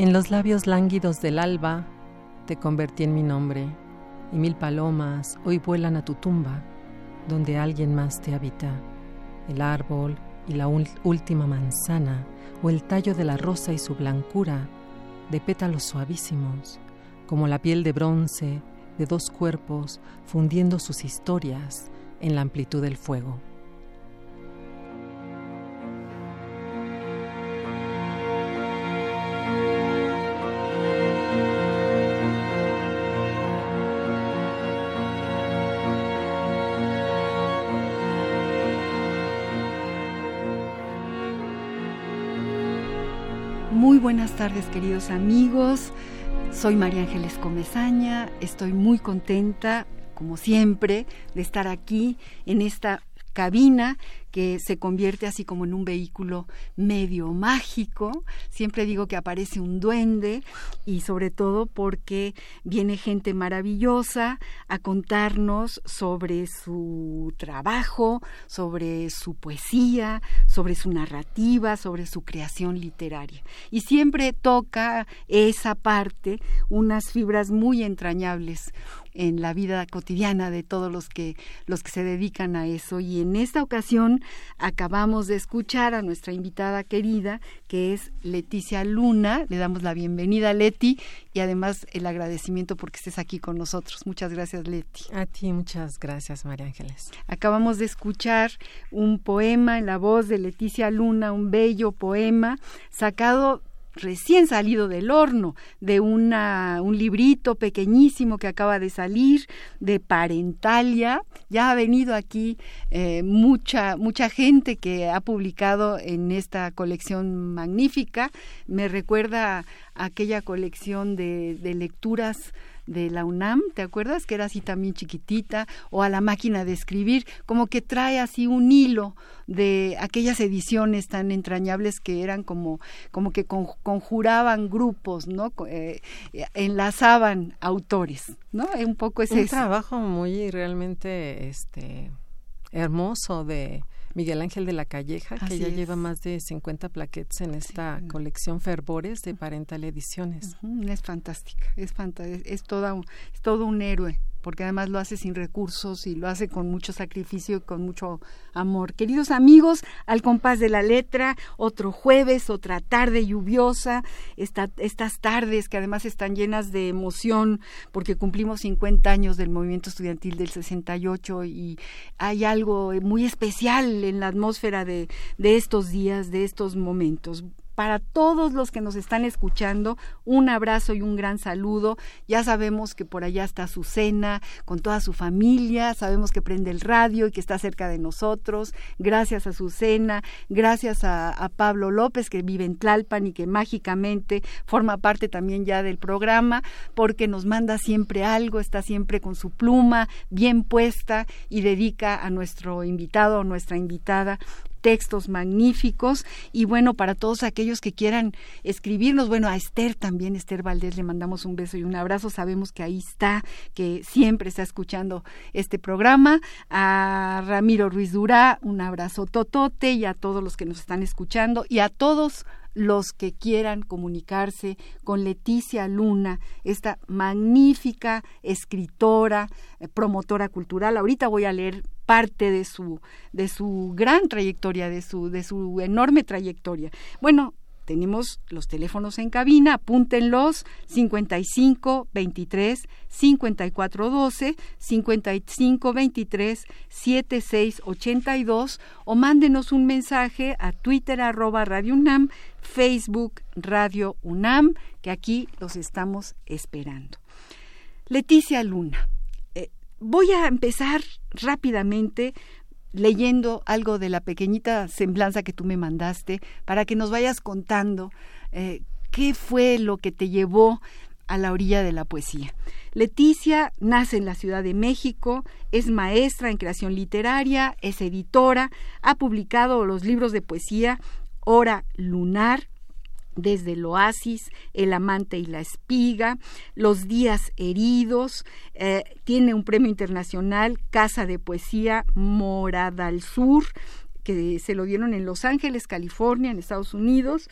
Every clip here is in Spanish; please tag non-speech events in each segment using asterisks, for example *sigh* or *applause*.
En los labios lánguidos del alba te convertí en mi nombre, y mil palomas hoy vuelan a tu tumba, donde alguien más te habita. El árbol y la última manzana, o el tallo de la rosa y su blancura, de pétalos suavísimos, como la piel de bronce de dos cuerpos fundiendo sus historias en la amplitud del fuego. Buenas tardes queridos amigos. Soy María Ángeles Comezaña. Estoy muy contenta, como siempre, de estar aquí en esta cabina que se convierte así como en un vehículo medio mágico. Siempre digo que aparece un duende y sobre todo porque viene gente maravillosa a contarnos sobre su trabajo, sobre su poesía, sobre su narrativa, sobre su creación literaria. Y siempre toca esa parte, unas fibras muy entrañables en la vida cotidiana de todos los que los que se dedican a eso y en esta ocasión acabamos de escuchar a nuestra invitada querida que es Leticia Luna. Le damos la bienvenida Leti y además el agradecimiento porque estés aquí con nosotros. Muchas gracias Leti. A ti muchas gracias María Ángeles. Acabamos de escuchar un poema en la voz de Leticia Luna un bello poema sacado recién salido del horno, de una, un librito pequeñísimo que acaba de salir, de Parentalia. Ya ha venido aquí eh, mucha, mucha gente que ha publicado en esta colección magnífica. Me recuerda aquella colección de lecturas de la UNAM, ¿te acuerdas? Que era así también chiquitita, o a la máquina de escribir, como que trae así un hilo de aquellas ediciones tan entrañables que eran como, como que conjuraban grupos, ¿no? Eh, enlazaban autores, ¿no? Un poco ese un trabajo muy realmente este hermoso de Miguel Ángel de la Calleja, que ya lleva más de 50 plaquettes en esta colección Fervores de Parental Ediciones. Es fantástica, es, es, toda, es todo un héroe porque además lo hace sin recursos y lo hace con mucho sacrificio y con mucho amor. Queridos amigos, al compás de la letra, otro jueves, otra tarde lluviosa, estas tardes que además están llenas de emoción porque cumplimos 50 años del movimiento estudiantil del 68 y hay algo muy especial en la atmósfera de, de estos días, de estos momentos para todos los que nos están escuchando, un abrazo y un gran saludo. Ya sabemos que por allá está Azucena con toda su familia, sabemos que prende el radio y que está cerca de nosotros. Gracias a Azucena, gracias a, a Pablo López que vive en Tlalpan y que mágicamente forma parte también ya del programa porque nos manda siempre algo, está siempre con su pluma bien puesta y dedica a nuestro invitado o nuestra invitada textos magníficos. Y bueno, para todos aquellos que quieran escribirnos, bueno, a Esther también, Esther Valdés, le mandamos un beso y un abrazo, sabemos que ahí está, que siempre está escuchando este programa, a Ramiro Ruiz Durá, un abrazo totote y a todos los que nos están escuchando y a todos los que quieran comunicarse con Leticia Luna, esta magnífica escritora, eh, promotora cultural. Ahorita voy a leer parte de su, de su gran trayectoria, de su, de su enorme trayectoria. Bueno, tenemos los teléfonos en cabina, apúntenlos 55 23 54 12, 55 23 76 82 o mándenos un mensaje a Twitter arroba Radio UNAM, Facebook Radio UNAM, que aquí los estamos esperando. Leticia Luna, eh, voy a empezar rápidamente leyendo algo de la pequeñita semblanza que tú me mandaste para que nos vayas contando eh, qué fue lo que te llevó a la orilla de la poesía. Leticia nace en la Ciudad de México, es maestra en creación literaria, es editora, ha publicado los libros de poesía Hora Lunar, desde el oasis, el amante y la espiga, los días heridos, eh, tiene un premio internacional, Casa de Poesía Morada al Sur, que se lo dieron en Los Ángeles, California, en Estados Unidos.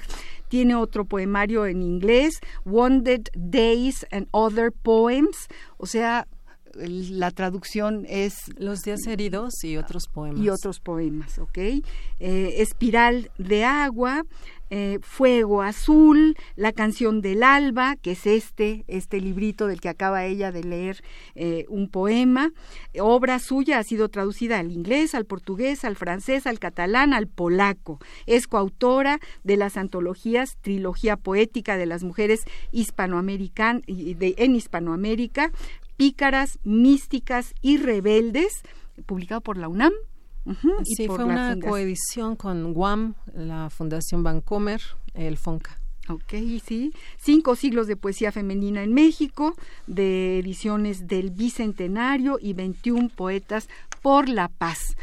Tiene otro poemario en inglés, Wounded Days and Other Poems, o sea, la traducción es los días heridos y otros poemas. y otros poemas ok eh, espiral de agua eh, Fuego Azul, La canción del alba, que es este, este librito del que acaba ella de leer eh, un poema. Obra suya ha sido traducida al inglés, al portugués, al francés, al catalán, al polaco. Es coautora de las antologías Trilogía Poética de las Mujeres Hispanoamericanas en Hispanoamérica, Pícaras, Místicas y Rebeldes, publicado por la UNAM sí, fue una coedición con Guam, la Fundación Vancomer, el FONCA. Ok, sí. Cinco siglos de poesía femenina en México, de ediciones del Bicentenario y 21 poetas por la paz.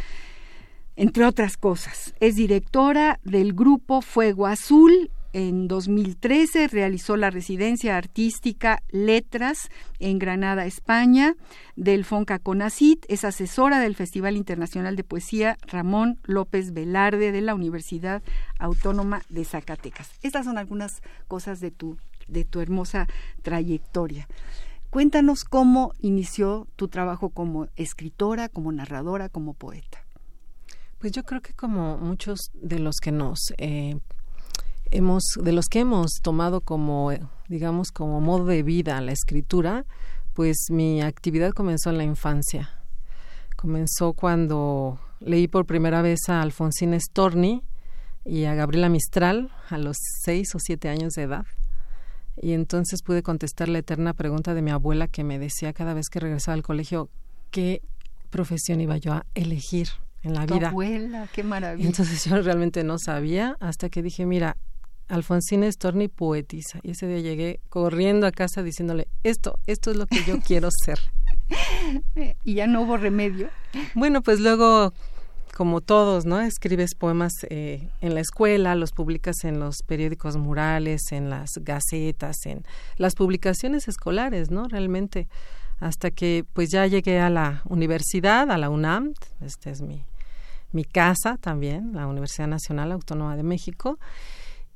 Entre otras cosas, es directora del grupo Fuego Azul en 2013 realizó la residencia artística Letras en Granada, España, del Fonca Conacit. Es asesora del Festival Internacional de Poesía Ramón López Velarde de la Universidad Autónoma de Zacatecas. Estas son algunas cosas de tu, de tu hermosa trayectoria. Cuéntanos cómo inició tu trabajo como escritora, como narradora, como poeta. Pues yo creo que como muchos de los que nos eh, hemos, de los que hemos tomado como, digamos, como modo de vida la escritura, pues mi actividad comenzó en la infancia. Comenzó cuando leí por primera vez a Alfonsín Storni y a Gabriela Mistral a los seis o siete años de edad. Y entonces pude contestar la eterna pregunta de mi abuela que me decía cada vez que regresaba al colegio qué profesión iba yo a elegir en la vida. Abuela, qué maravilla. entonces yo realmente no sabía hasta que dije, mira, Alfonsina Storni poetiza. Y ese día llegué corriendo a casa diciéndole, esto, esto es lo que yo *laughs* quiero ser. y ya no hubo remedio. Bueno, pues luego, como todos, ¿no? Escribes poemas eh, en la escuela, los publicas en los periódicos murales, en las gacetas, en las publicaciones escolares, ¿no? Realmente, hasta que pues ya llegué a la universidad, a la UNAM, esta es mi, mi casa también, la Universidad Nacional Autónoma de México,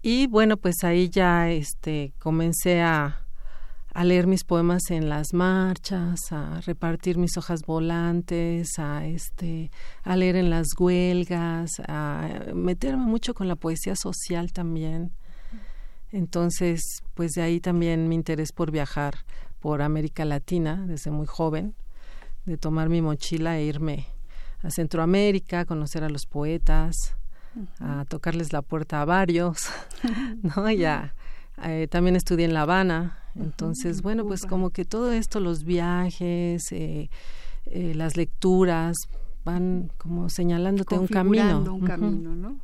y bueno, pues ahí ya este, comencé a, a leer mis poemas en las marchas, a repartir mis hojas volantes, a este, a leer en las huelgas, a meterme mucho con la poesía social también. Entonces, pues de ahí también mi interés por viajar por América Latina desde muy joven, de tomar mi mochila e irme a Centroamérica, conocer a los poetas, a tocarles la puerta a varios, *laughs* ¿no? Ya eh, también estudié en La Habana, entonces, bueno, pues como que todo esto, los viajes, eh, eh, las lecturas, van como señalándote un camino. un camino, ¿no?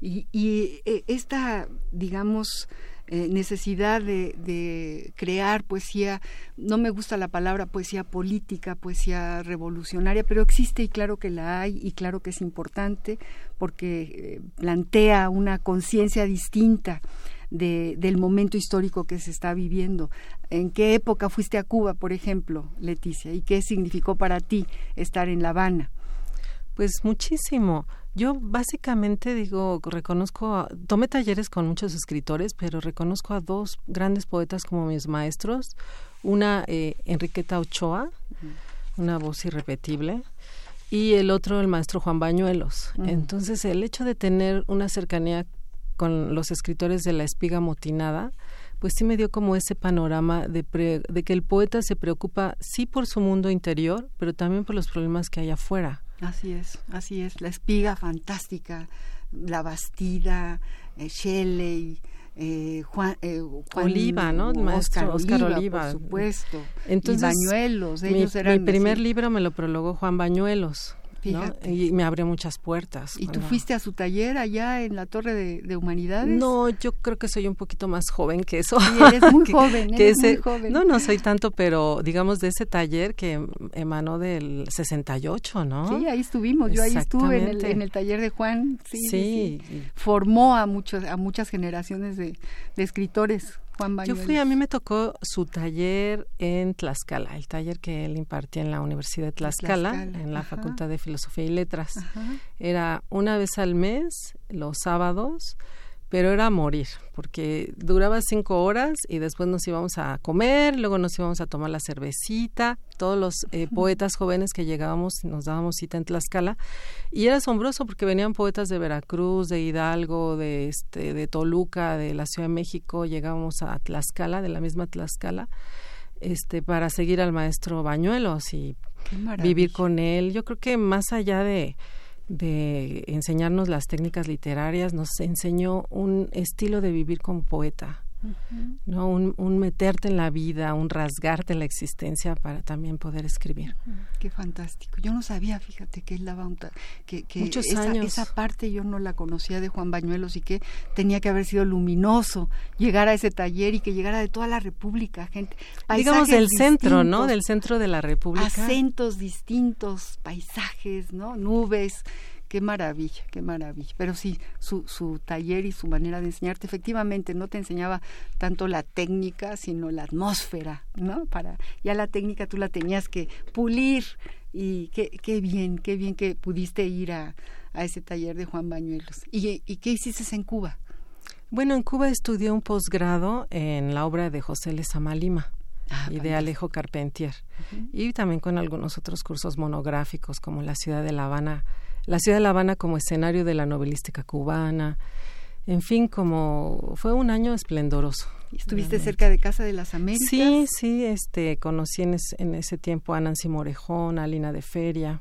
Y, y esta, digamos, eh, necesidad de, crear poesía, no me gusta la palabra poesía política, poesía revolucionaria, pero existe y claro que la hay y claro que es importante porque eh, plantea una conciencia distinta de, del momento histórico que se está viviendo. ¿En qué época fuiste a Cuba, por ejemplo, Leticia? ¿Y qué significó para ti estar en La Habana? Pues muchísimo. Yo básicamente digo, reconozco, tomé talleres con muchos escritores, pero reconozco a dos grandes poetas como mis maestros. Una, eh, Enriqueta Ochoa, una voz irrepetible, y el otro, el maestro Juan Bañuelos. Entonces, el hecho de tener una cercanía con los escritores de La Espiga Motinada, pues sí me dio como ese panorama de, de que el poeta se preocupa sí por su mundo interior, pero también por los problemas que hay afuera. Así es, así es. La espiga fantástica, la Bastida, eh, Shelley, eh, Juan, eh, Oliva, ¿no? Oscar, Oscar Oliva, por supuesto. Entonces, Bañuelos, ellos mi, eran. Mi primer libro me lo prologó Juan Bañuelos. Y me abrió muchas puertas. ¿Y tú fuiste a su taller allá en la Torre de, Humanidades? No, yo creo que soy un poquito más joven que eso. Sí, eres muy *laughs* joven, eres muy joven. No, no soy tanto, pero digamos de ese taller que emanó del 68, ¿no? Sí, ahí estuvimos, yo ahí estuve en el, en el taller de Juan. Sí, sí. Formó a, muchos, a muchas generaciones de, de escritores yo fui, a mí me tocó su taller en Tlaxcala, el taller que él impartía en la Universidad de Tlaxcala, en la Facultad de Filosofía y Letras. Era una vez al mes, los sábados, pero era morir, porque duraba cinco horas y después nos íbamos a comer, luego nos íbamos a tomar la cervecita, todos los eh, poetas jóvenes que llegábamos nos dábamos cita en Tlaxcala. Y era asombroso porque venían poetas de Veracruz, de Hidalgo, de este, de Toluca, de la Ciudad de México, llegábamos a Tlaxcala, de la misma Tlaxcala, este, para seguir al maestro Bañuelos y vivir con él. Yo creo que más allá de de enseñarnos las técnicas literarias, nos enseñó un estilo de vivir como poeta, no un, meterte en la vida, un rasgarte la existencia para también poder escribir. Qué fantástico. Yo no sabía, fíjate, que él daba un que, que Muchos esa, años. esa parte yo no la conocía de Juan Bañuelos y que tenía que haber sido luminoso llegar a ese taller y que llegara de toda la República, gente. Digamos del centro, ¿no? Del centro de la República. Acentos distintos, paisajes, ¿no? Nubes Qué maravilla, qué maravilla. Pero sí, su, su taller y su manera de enseñarte, efectivamente, no te enseñaba tanto la técnica, sino la atmósfera, ¿no? Para, ya la técnica tú la tenías que pulir y qué, qué bien, qué bien que pudiste ir a, a ese taller de Juan Bañuelos. ¿Y, y qué hiciste en Cuba? Bueno, en Cuba estudié un posgrado en la obra de José Lezama Lima. Ah, y de Alejo Carpentier. Y también con algunos otros cursos monográficos como La ciudad de La Habana la ciudad de La Habana como escenario de la novelística cubana. En fin, como fue un año esplendoroso. ¿Estuviste cerca de Casa de las Américas? Sí, sí, este, conocí en, ese tiempo a Nancy Morejón, a Lina de Feria.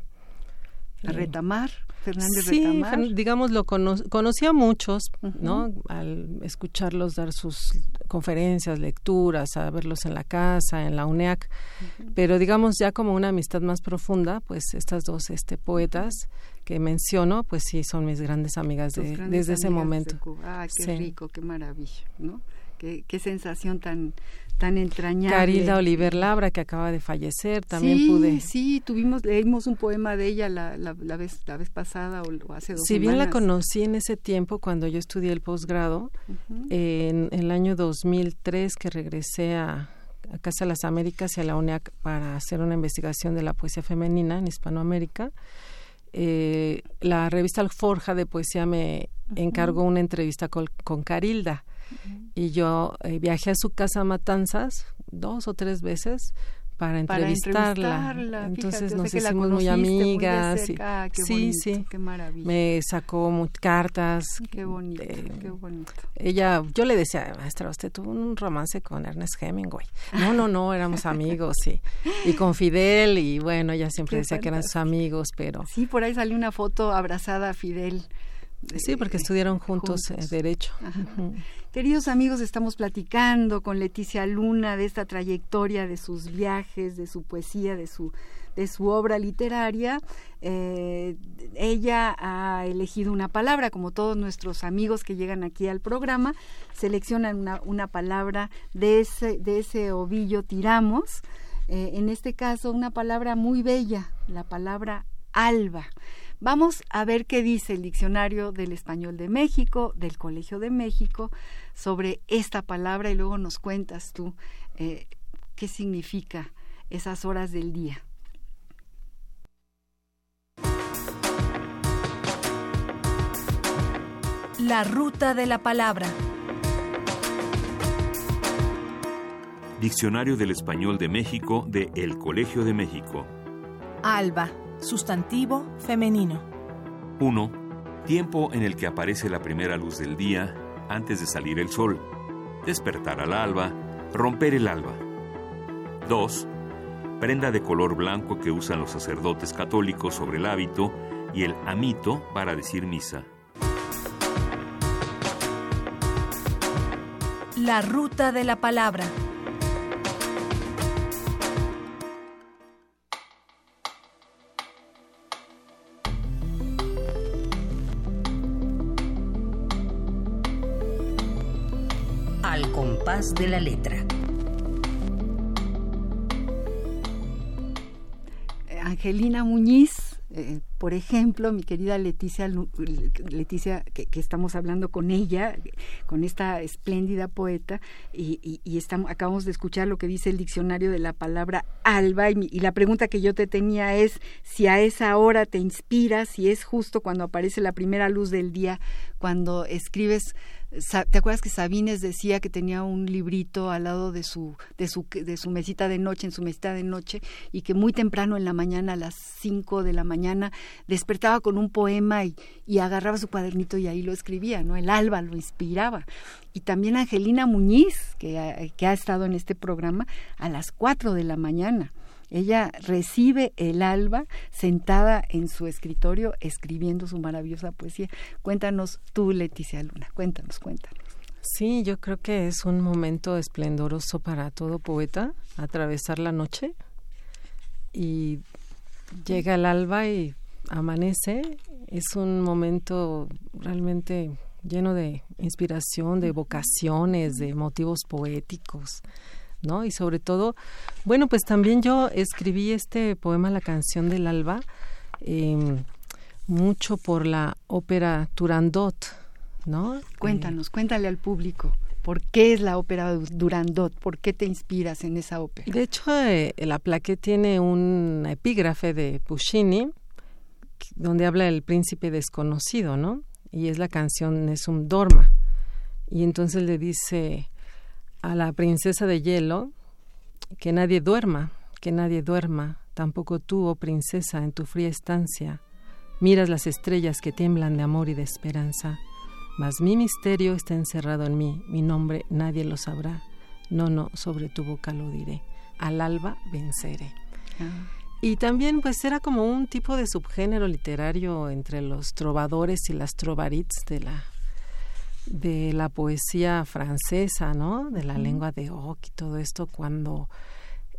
A Retamar, Fernández sí, Retamar. digamos, lo conocí a muchos, ¿no? Al escucharlos dar sus conferencias, lecturas, a verlos en la casa, en la UNEAC, pero digamos ya como una amistad más profunda, pues estas dos este, poetas que menciono, pues sí, son mis grandes amigas de, desde ese momento. ah, qué rico, qué maravilla, ¿no? Qué, qué sensación tan tan entrañable. Carilda Oliver Labra, que acaba de fallecer, también sí, pude. Sí, tuvimos, leímos un poema de ella la, la, vez, la vez pasada o, hace dos Si bien la conocí en ese tiempo, cuando yo estudié el posgrado, en, el año 2003 que regresé a, a Casa de las Américas y a la UNEAC para hacer una investigación de la poesía femenina en Hispanoamérica, eh, la revista Alforja de Poesía me encargó una entrevista con, Carilda y yo eh, viajé a su casa Matanzas dos o tres veces para entrevistarla. Entonces nos hicimos muy amigas. Muy ah, qué sí, sí. Qué maravilla. Me sacó cartas. Qué bonito, qué bonito. Ella, yo le decía, maestra, usted tuvo un romance con Ernest Hemingway. No, no, no, éramos *laughs* amigos, sí. Y con Fidel, y bueno, ella siempre decía que eran sus amigos, pero... Sí, por ahí salió una foto abrazada a Fidel. Sí, porque estudiaron juntos, eh, Derecho. Queridos amigos, estamos platicando con Leticia Luna de esta trayectoria, de sus viajes, de su poesía, de su, de su obra literaria. Eh, ella ha elegido una palabra, como todos nuestros amigos que llegan aquí al programa, seleccionan una, una palabra de ese, de ese ovillo tiramos. Eh, en este caso, una palabra muy bella, la palabra alba. Vamos a ver qué dice el diccionario del español de México, del Colegio de México, sobre esta palabra y luego nos cuentas tú eh, qué significa esas horas del día. La ruta de la palabra. Diccionario del Español de México de El Colegio de México. Alba, sustantivo femenino. 1. tiempo en el que aparece la primera luz del día antes de salir el sol, despertar al alba, romper el alba. 2. Prenda de color blanco que usan los sacerdotes católicos sobre el hábito y el amito para decir misa. La ruta de la palabra. De la letra. Angelina Muñiz eh, por ejemplo, mi querida Leticia, Leticia que, estamos hablando con ella, con esta espléndida poeta, y, estamos, acabamos de escuchar lo que dice el diccionario de la palabra alba, y, y, la pregunta que yo te tenía es si a esa hora te inspiras, si es justo cuando aparece la primera luz del día, cuando escribes ¿Te acuerdas que Sabines decía que tenía un librito al lado de su, de su, de su mesita de noche, en su mesita de noche, y que muy temprano en la mañana, a las 5 de la mañana, despertaba con un poema y, y, agarraba su cuadernito y ahí lo escribía, ¿no? El alba lo inspiraba. Y también Angelina Muñiz, que, que ha estado en este programa, a las 4 de la mañana ella recibe el alba sentada en su escritorio escribiendo su maravillosa poesía. Cuéntanos tú, Leticia Luna, cuéntanos, cuéntanos. Sí, yo creo que es un momento esplendoroso para todo poeta, atravesar la noche y llega el alba y amanece. Es un momento realmente lleno de inspiración, de vocaciones, de motivos poéticos. ¿No? Y sobre todo, bueno, pues también yo escribí este poema, La canción del alba, em, mucho por la ópera Turandot, ¿no? Cuéntanos, cuéntale al público. ¿Por qué es la ópera Durandot? ¿Por qué te inspiras en esa ópera? De hecho, eh, la plaqueta tiene un epígrafe de Puccini donde habla del príncipe desconocido, ¿no? Y es la canción es un Dorma. Y entonces le dice, a la princesa de hielo, que nadie duerma, que nadie duerma, tampoco tú, oh princesa, en tu fría estancia. Miras las estrellas que tiemblan de amor y de esperanza. Mas mi misterio está encerrado en mí, mi nombre nadie lo sabrá. No, no, sobre tu boca lo diré. Al alba venceré. Ah. Y también pues era como un tipo de subgénero literario entre los trovadores y las trovarits de la de la poesía francesa, ¿no? De la lengua de Oc y todo esto, cuando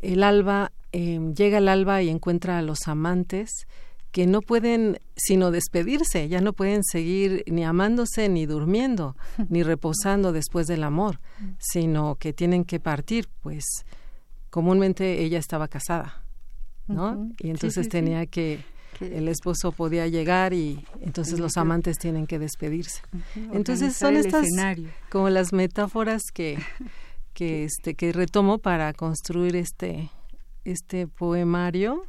el alba em, llega el alba y encuentra a los amantes que no pueden sino despedirse, ya no pueden seguir ni amándose ni durmiendo, *laughs* ni reposando después del amor, sino que tienen que partir, pues comúnmente ella estaba casada, ¿no? Y entonces tenía que el esposo podía llegar y entonces los amantes tienen que despedirse. Entonces son estas como las metáforas que que *laughs* este que retomo para construir este este poemario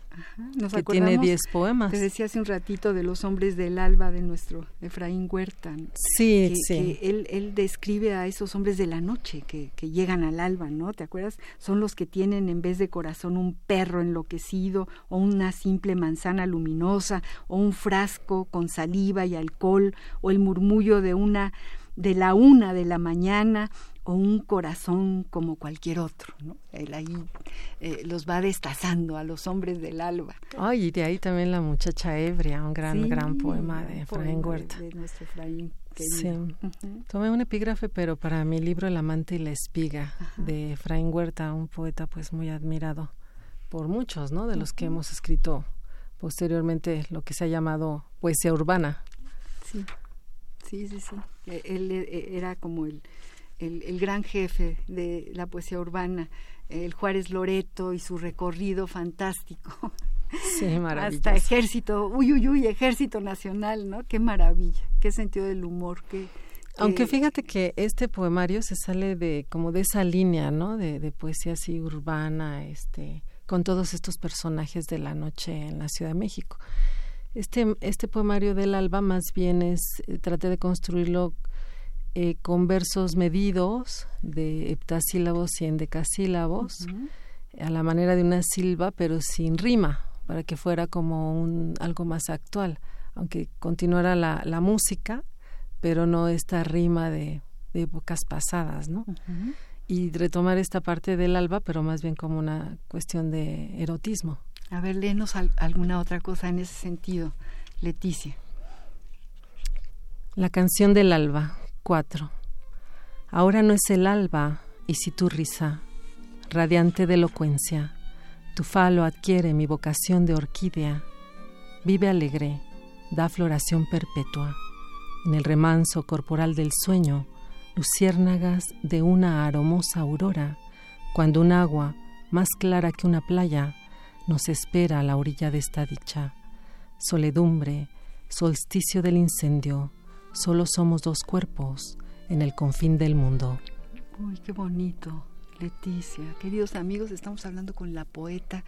que tiene diez poemas. Te decía hace un ratito de los hombres del alba de nuestro Efraín Huerta. Sí, sí. él, él, describe a esos hombres de la noche que, que, llegan al alba, ¿no? ¿Te acuerdas? Son los que tienen en vez de corazón un perro enloquecido o una simple manzana luminosa o un frasco con saliva y alcohol o el murmullo de una de la una de la mañana o un corazón como cualquier otro. ¿no? Él ahí eh, los va destazando a los hombres del alba. Ay, y de ahí también La muchacha ebria, un gran, gran poema de Efraín Huerta. De, nuestro Efraín. Sí. Tomé un epígrafe, pero para mi libro El amante y la espiga de Efraín Huerta, un poeta pues muy admirado por muchos, ¿no? De los que hemos escrito posteriormente lo que se ha llamado poesía urbana. Sí, sí, sí, sí. E, él e, era como el el, gran jefe de la poesía urbana, el Juárez Loreto y su recorrido fantástico. Sí, *laughs* Hasta ejército, uy, uy, uy, ejército nacional, ¿no? Qué maravilla, qué sentido del humor, qué... Aunque fíjate que este poemario se sale de como de esa línea, ¿no? De, de poesía así urbana, este, con todos estos personajes de la noche en la Ciudad de México. Este, este poemario del alba más bien es, eh, traté de construirlo eh, con versos medidos de heptasílabos y endecasílabos, a la manera de una silva, pero sin rima, para que fuera como un, algo más actual. aunque continuara la, la música, pero no esta rima de, de épocas pasadas, ¿no? Y retomar esta parte del alba, pero más bien como una cuestión de erotismo. A ver, léenos alguna otra cosa en ese sentido, Leticia. La canción del alba, 4. Ahora no es el alba, y si tu risa, radiante de elocuencia, tu falo adquiere mi vocación de orquídea, vive alegre, da floración perpetua. En el remanso corporal del sueño, luciérnagas de una aromosa aurora, cuando un agua, más clara que una playa, nos espera a la orilla de esta dicha. Soledumbre, solsticio del incendio, solo somos dos cuerpos en el confín del mundo. Uy, qué bonito, Leticia. Queridos amigos, estamos hablando con la poeta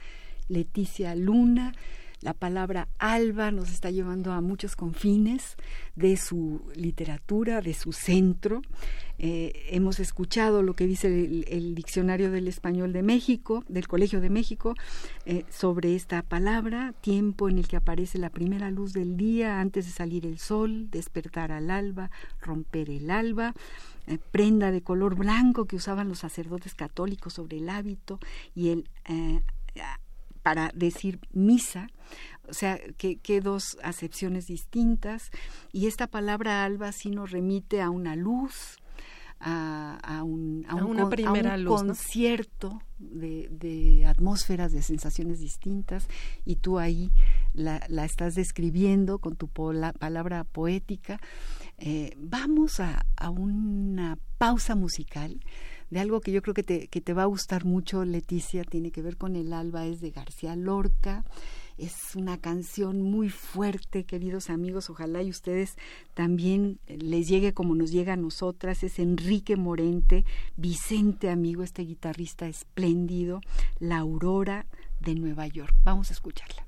Leticia Luna la palabra alba nos está llevando a muchos confines de su literatura, de su centro. Eh, hemos escuchado lo que dice el, Diccionario del Español de México, del Colegio de México, eh, sobre esta palabra, tiempo en el que aparece la primera luz del día antes de salir el sol, despertar al alba, romper el alba eh, prenda de color blanco que usaban los sacerdotes católicos sobre el hábito y el para decir misa, o sea, que, dos acepciones distintas, y esta palabra alba sí nos remite a una luz, a, un, a, un, concierto de, atmósferas, de sensaciones distintas, y tú ahí la, estás describiendo con tu palabra poética. Eh, vamos a, a una pausa musical de algo que yo creo que te, que te va a gustar mucho, Leticia, tiene que ver con el alba, es de García Lorca. Es una canción muy fuerte, queridos amigos. Ojalá y ustedes también les llegue como nos llega a nosotras. Es Enrique Morente, Vicente, amigo, este guitarrista espléndido, La Aurora de Nueva York. Vamos a escucharla.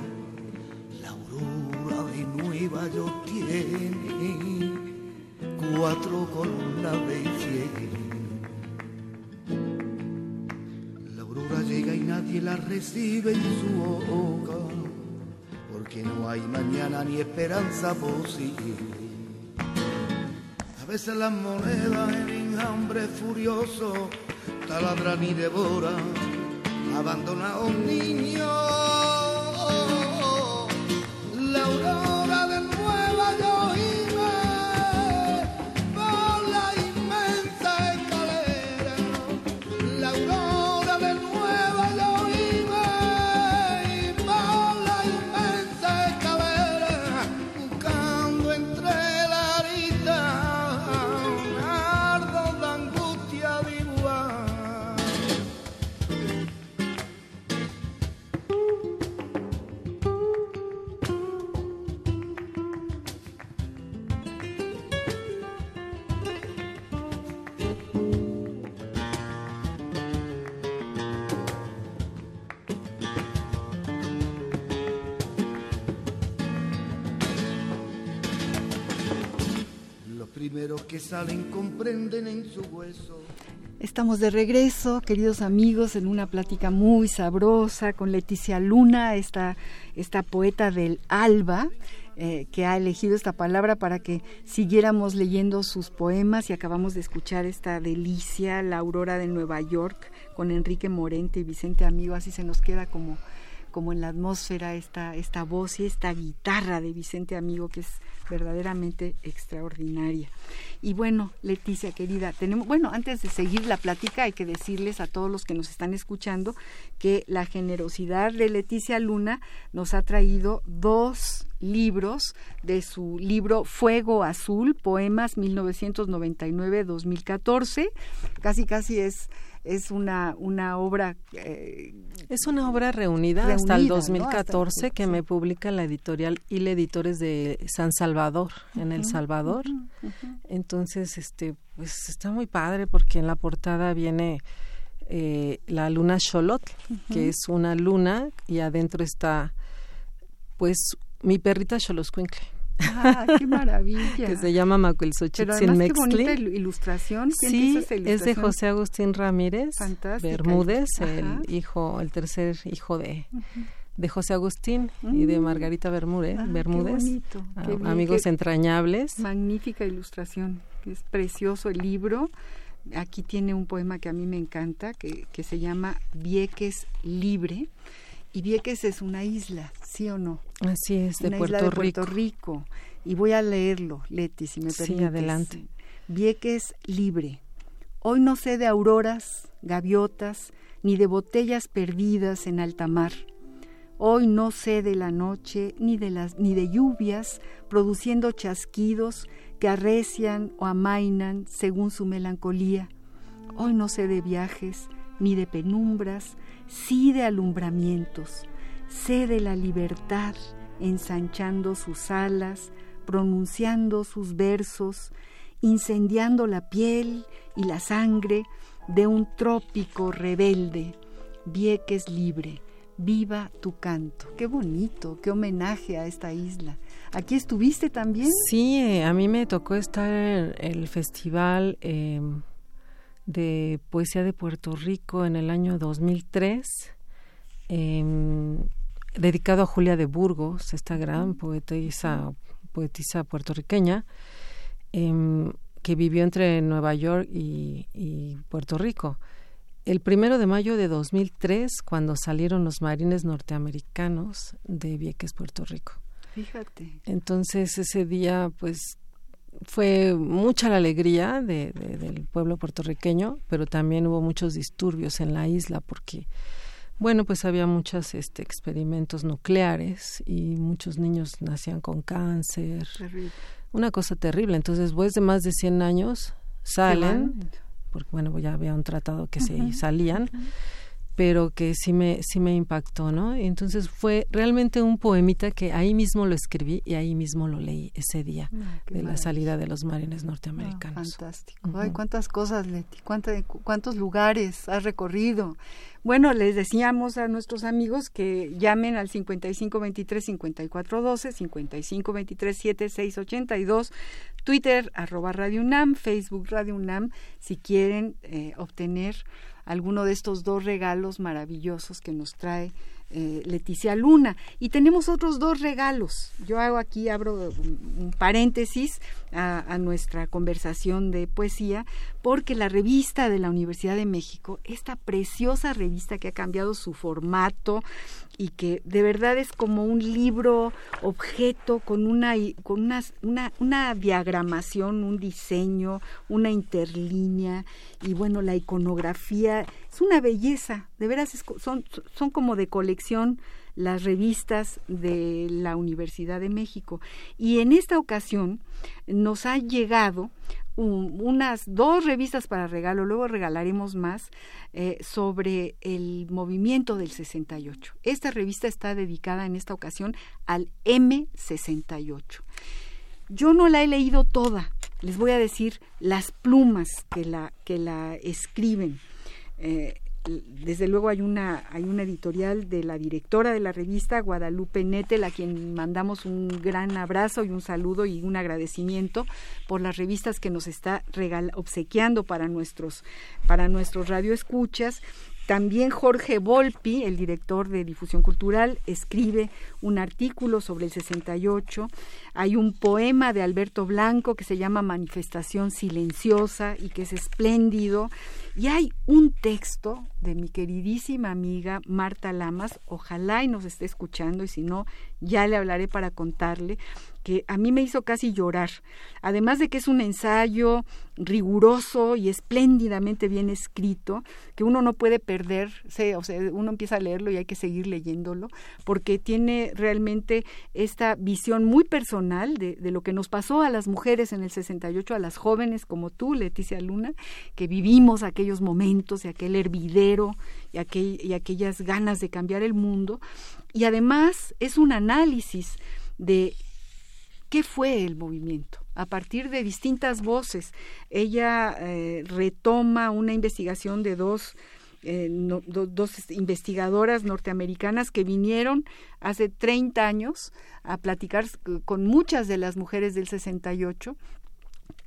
recibe en su boca, porque no hay mañana ni esperanza posible. A veces las monedas en hambre furioso taladran y devora, abandona a un niño. Salen comprenden en su hueso. Estamos de regreso, queridos amigos, en una plática muy sabrosa con Leticia Luna, esta, esta poeta del alba, eh, que ha elegido esta palabra para que siguiéramos leyendo sus poemas y acabamos de escuchar esta delicia, La Aurora de Nueva York, con Enrique Morente y Vicente Amigo, así se nos queda como como en la atmósfera esta, esta voz y esta guitarra de Vicente Amigo que es verdaderamente extraordinaria. Y bueno, Leticia querida, tenemos, bueno, antes de seguir la plática hay que decirles a todos los que nos están escuchando que la generosidad de Leticia Luna nos ha traído dos libros de su libro Fuego Azul, Poemas 1999-2014. Casi, casi es es una, una obra... Eh, es una obra reunida, hasta el 2014 que me publica la editorial y Editores de San Salvador, en El Salvador. Entonces, este, pues está muy padre porque en la portada viene eh, la luna Xolot, que es una luna y adentro está, pues, mi perrita Xoloscuincle. ¡Ah, qué maravilla! que se llama Macuilxochitzin Mextli. Qué bonita ilustración. sí, es de José Agustín Ramírez Bermúdez, el hijo, el tercer hijo de, de José Agustín y de mm. Margarita Bermúdez. Ah, Bermúdez qué ah, amigos entrañables. Magnífica ilustración. Es precioso el libro. Aquí tiene un poema que a mí me encanta, que, que se llama Vieques Libre y Vieques es una isla, ¿sí o no? Así es, de, Puerto, isla de Puerto Rico. Y voy a leerlo, Leti, si me permites. Sí, adelante. Vieques libre. Hoy no sé de auroras, gaviotas, ni de botellas perdidas en alta mar. Hoy no sé de la noche, ni de, las, ni de lluvias, produciendo chasquidos que arrecian o amainan según su melancolía. Hoy no sé de viajes, ni de penumbras, sí de alumbramientos, sé de la libertad ensanchando sus alas, pronunciando sus versos, incendiando la piel y la sangre de un trópico rebelde. Vieques libre, viva tu canto. Qué bonito, qué homenaje a esta isla. ¿Aquí estuviste también? Sí, eh, a mí me tocó estar en el festival em, de Poesía de Puerto Rico en el año 2003, em, dedicado a Julia de Burgos, esta gran poetisa, poetisa puertorriqueña, em, que vivió entre Nueva York y, y, Puerto Rico. El primero de mayo de 2003, cuando salieron los marines norteamericanos de Vieques, Puerto Rico. Fíjate. Entonces ese día, pues fue mucha la alegría de, del pueblo puertorriqueño, pero también hubo muchos disturbios en la isla porque, bueno, pues había muchos este, experimentos nucleares y muchos niños nacían con cáncer. Una cosa terrible. Entonces, después de más de 100 años, salen, porque, bueno, ya había un tratado que se salían pero que sí me, sí me impactó, ¿no? Entonces fue realmente un poemita que ahí mismo lo escribí y ahí mismo lo leí ese día ah, de la salida de los marines norteamericanos. fantástico. Ay, cuántas cosas, Leti, cuántos lugares has recorrido. Bueno, les decíamos a nuestros amigos que llamen al 5523-5412, 5523-7682, Twitter, arroba Radio UNAM, Facebook Radio UNAM, si quieren eh, obtener alguno de estos dos regalos maravillosos que nos trae eh, Leticia Luna. Y tenemos otros dos regalos. Yo hago aquí, abro un, paréntesis a, nuestra conversación de poesía, porque la revista de la Universidad de México, esta preciosa revista que ha cambiado su formato y que de verdad es como un libro objeto con una con una, una, una diagramación, un diseño, una interlínea y bueno, la iconografía es una belleza, de veras son, son como de colección las revistas de la Universidad de México. Y en esta ocasión nos ha llegado unas dos revistas para regalo, luego regalaremos más, eh, sobre el movimiento del 68. Esta revista está dedicada en esta ocasión al M68. Yo no la he leído toda, les voy a decir las plumas que la, que la escriben. Eh, desde luego hay una, hay una editorial de la directora de la revista, Guadalupe Nettel, a quien mandamos un gran abrazo y un saludo y un agradecimiento por las revistas que nos está regal obsequiando para nuestros, para nuestros radioescuchas también Jorge Volpi, el director de difusión cultural, escribe un artículo sobre el 68. Hay un poema de Alberto Blanco que se llama Manifestación Silenciosa y que es espléndido. Y hay un texto de mi queridísima amiga Marta Lamas, ojalá y nos esté escuchando y si no, ya le hablaré para contarle, que a mí me hizo casi llorar. Además de que es un ensayo riguroso y espléndidamente bien escrito, que uno no puede perder, o sea, uno empieza a leerlo y hay que seguir leyéndolo, porque tiene realmente esta visión muy personal de, lo que nos pasó a las mujeres en el 68, a las jóvenes como tú, Leticia Luna, que vivimos aquellos momentos y aquel hervidero y aquellas ganas de cambiar el mundo. Y además es un análisis de ¿Qué fue el movimiento? A partir de distintas voces, ella eh, retoma una investigación de dos, eh, dos investigadoras norteamericanas que vinieron hace 30 años a platicar con muchas de las mujeres del 68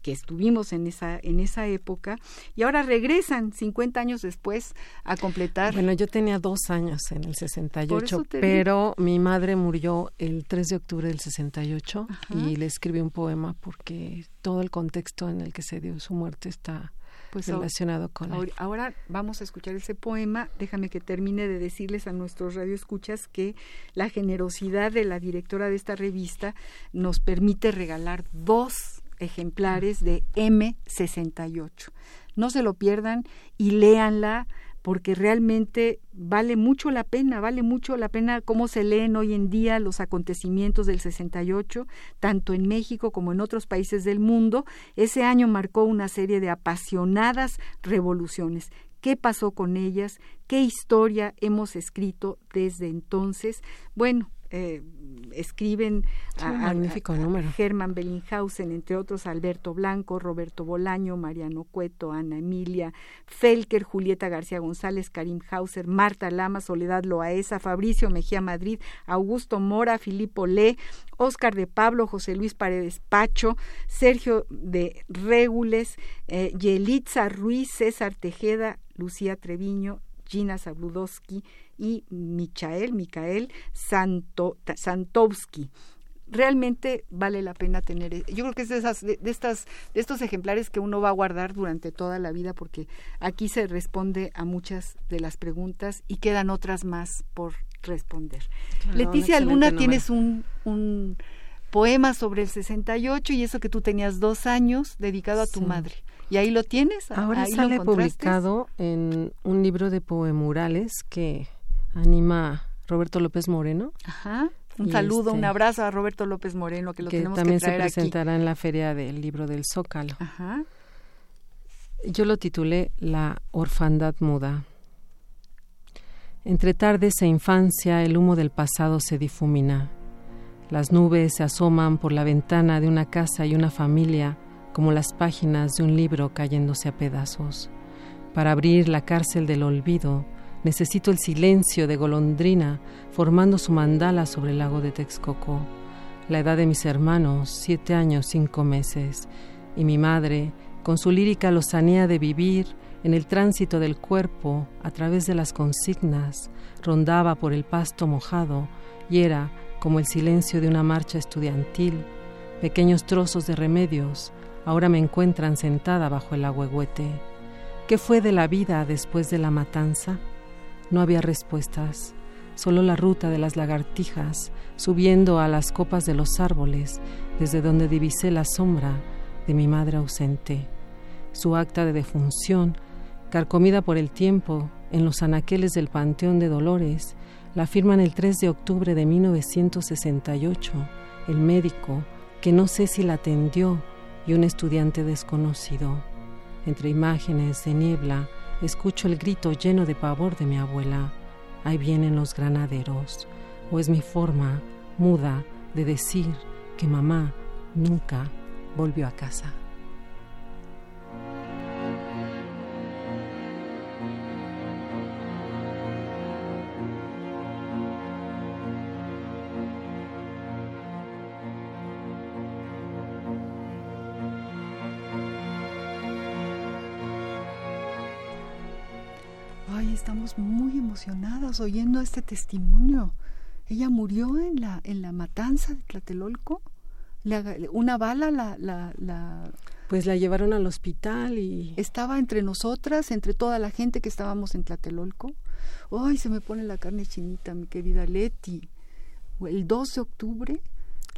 que estuvimos en esa, en esa época y ahora regresan 50 años después a completar. Bueno, yo tenía dos años en el 68, pero mi madre murió el 3 de octubre del 68 y le escribí un poema porque todo el contexto en el que se dio su muerte está pues relacionado con ahora, ahora vamos a escuchar ese poema. Déjame que termine de decirles a nuestros radioescuchas que la generosidad de la directora de esta revista nos permite regalar dos ejemplares de M68. No se lo pierdan y léanla porque realmente vale mucho la pena, vale mucho la pena cómo se leen hoy en día los acontecimientos del 68, tanto en México como en otros países del mundo. Ese año marcó una serie de apasionadas revoluciones. ¿Qué pasó con ellas? ¿Qué historia hemos escrito desde entonces? Bueno, eh, escriben a, magnífico número. Germán Bellinghausen, entre otros Alberto Blanco, Roberto Bolaño, Mariano Cueto, Ana Emilia, Felker, Julieta García González, Karim Hauser, Marta Lama, Soledad Loaesa, Fabricio Mejía Madrid, Augusto Mora, Filipo Le, Oscar de Pablo, José Luis Paredes Pacho, Sergio de Régules, eh, Yelitza Ruiz, César Tejeda, Lucía Treviño, Gina Zabludowski, y Michael, Michael Santo, Santowski. Realmente vale la pena tener yo creo que es de esas de, estas de estos ejemplares que uno va a guardar durante toda la vida porque aquí se responde a muchas de las preguntas y quedan otras más por responder. Leticia Luna tienes un, un poema sobre el 68 y eso que tú tenías dos años dedicado a tu madre y ahí lo tienes ahora sale publicado en un libro de poemurales que anima Roberto López Moreno. Ajá. Un saludo, un este, abrazo a Roberto López Moreno, que lo tenemos también que traer se presentará en la feria del libro del Zócalo. Ajá. Yo lo titulé La orfandad muda. Entre tardes e infancia el humo del pasado se difumina. Las nubes se asoman por la ventana de una casa y una familia como las páginas de un libro cayéndose a pedazos. Para abrir la cárcel del olvido, Necesito el silencio de golondrina formando su mandala sobre el lago de Texcoco. La edad de mis hermanos, siete años, cinco meses. Y mi madre, con su lírica lozanía de vivir en el tránsito del cuerpo a través de las consignas, rondaba por el pasto mojado y era como el silencio de una marcha estudiantil. Pequeños trozos de remedios ahora me encuentran sentada bajo el agüehuete. ¿Qué fue de la vida después de la matanza? No había respuestas, solo la ruta de las lagartijas subiendo a las copas de los árboles, desde donde divisé la sombra de mi madre ausente. Su acta de defunción, carcomida por el tiempo en los anaqueles del Panteón de Dolores, la firman el 3 de octubre de 1968 el médico que no sé si la atendió y un estudiante desconocido. Entre imágenes de niebla, escucho el grito lleno de pavor de mi abuela. Ahí vienen los granaderos. O es mi forma muda de decir que mamá nunca volvió a casa. Emocionadas oyendo este testimonio. Ella murió en la, en la matanza de Tlatelolco. una bala la, la, Pues la llevaron al hospital y... Estaba entre nosotras, entre toda la gente que estábamos en Tlatelolco. Ay, se me pone la carne chinita, mi querida Leti. El 2 de octubre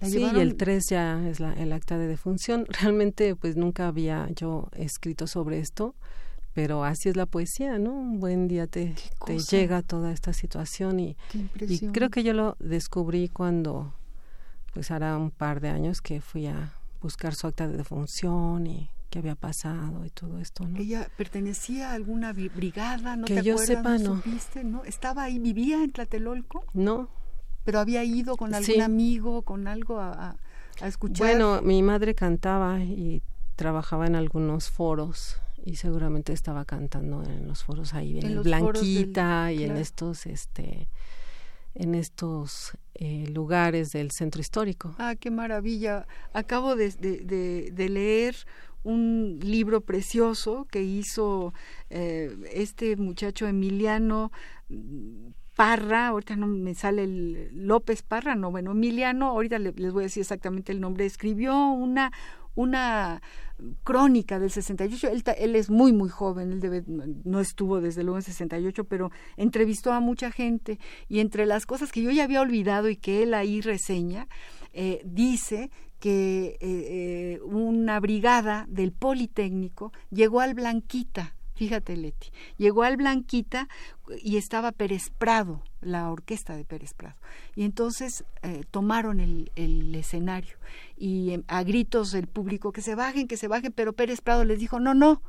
sí, y el 3 ya es la, el acta de defunción. *laughs* Realmente, pues nunca había yo escrito sobre esto, pero así es la poesía, ¿no? Un buen día te, te llega toda esta situación y, y creo que yo lo descubrí cuando, pues hará un par de años que fui a buscar su acta de defunción y qué había pasado y todo esto, ¿no? Ella pertenecía a alguna brigada, ¿no que yo sepa, no. ¿no? ¿Estaba ahí, vivía en Tlatelolco? No, pero había ido con algún amigo, con algo a, escuchar. Bueno, mi madre cantaba y trabajaba en algunos foros y seguramente estaba cantando en los foros ahí en, el Blanquita y en estos este en estos eh, lugares del centro histórico. Ah, qué maravilla. Acabo de, de, leer un libro precioso que hizo eh, este muchacho Emiliano Parra, ahorita no me sale el López Parra, no, bueno, Emiliano, ahorita les voy a decir exactamente el nombre, escribió una, una crónica del 68, él, él es muy, muy joven, él debe, no estuvo desde luego en 68, pero entrevistó a mucha gente y entre las cosas que yo ya había olvidado y que él ahí reseña, eh, dice que eh, eh, una brigada del Politécnico llegó al Blanquita Fíjate, Leti. Llegó al Blanquita y estaba Pérez Prado, la orquesta de Pérez Prado. Y entonces eh, tomaron el, el, escenario y em, a gritos del público que se bajen, que se bajen, pero Pérez Prado les dijo, no, no,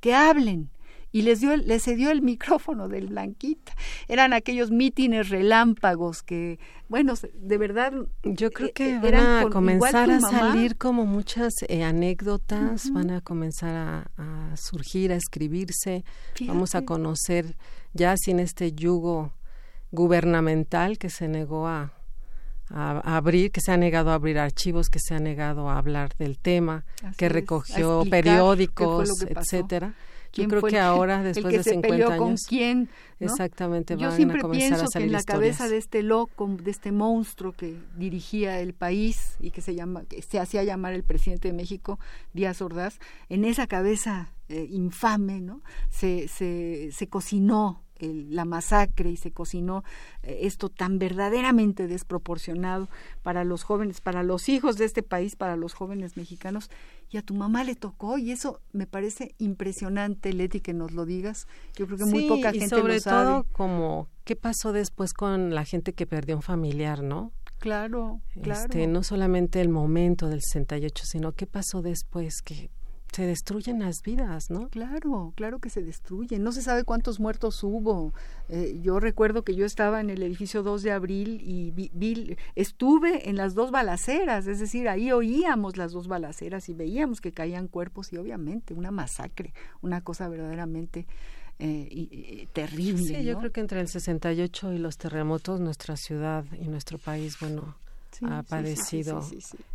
que hablen y les dio les cedió el micrófono del Blanquita. Eran aquellos mítines relámpagos que, bueno, de verdad. Yo creo eh, que eh, van a comenzar a salir como muchas eh, anécdotas, van a comenzar a, surgir, a escribirse. Vamos a conocer ya sin este yugo gubernamental que se negó a, abrir, que se ha negado a abrir archivos, que se ha negado a hablar del tema, que recogió periódicos, etcétera yo creo que ahora, *laughs* después de 50 años, con quién. Exactamente, Yo siempre pienso que en la cabeza de este loco, de este monstruo que dirigía el país y que se, llama, que se hacía llamar el presidente de México, Díaz Ordaz, en esa cabeza eh, infame, ¿no? Se, se, se cocinó la masacre y se cocinó eh, esto tan verdaderamente desproporcionado para los jóvenes, para los hijos de este país, para los jóvenes mexicanos y a tu mamá le tocó y eso me parece impresionante, Leti, que nos lo digas. Yo creo que muy poca gente sobre lo sabe. todo como qué pasó después con la gente que perdió un familiar, ¿no? Claro, claro. Este, no solamente el momento del 68, sino qué pasó después que se destruyen las vidas, ¿no? Claro, claro que se destruyen. No se sabe cuántos muertos hubo. Eh, yo recuerdo que yo estaba en el edificio 2 de abril y vi, estuve en las dos balaceras, es decir, ahí oíamos las dos balaceras y veíamos que caían cuerpos y obviamente una masacre, una cosa verdaderamente eh, terrible. Sí, yo creo que entre el 68 y los terremotos nuestra ciudad y nuestro país, bueno, ha padecido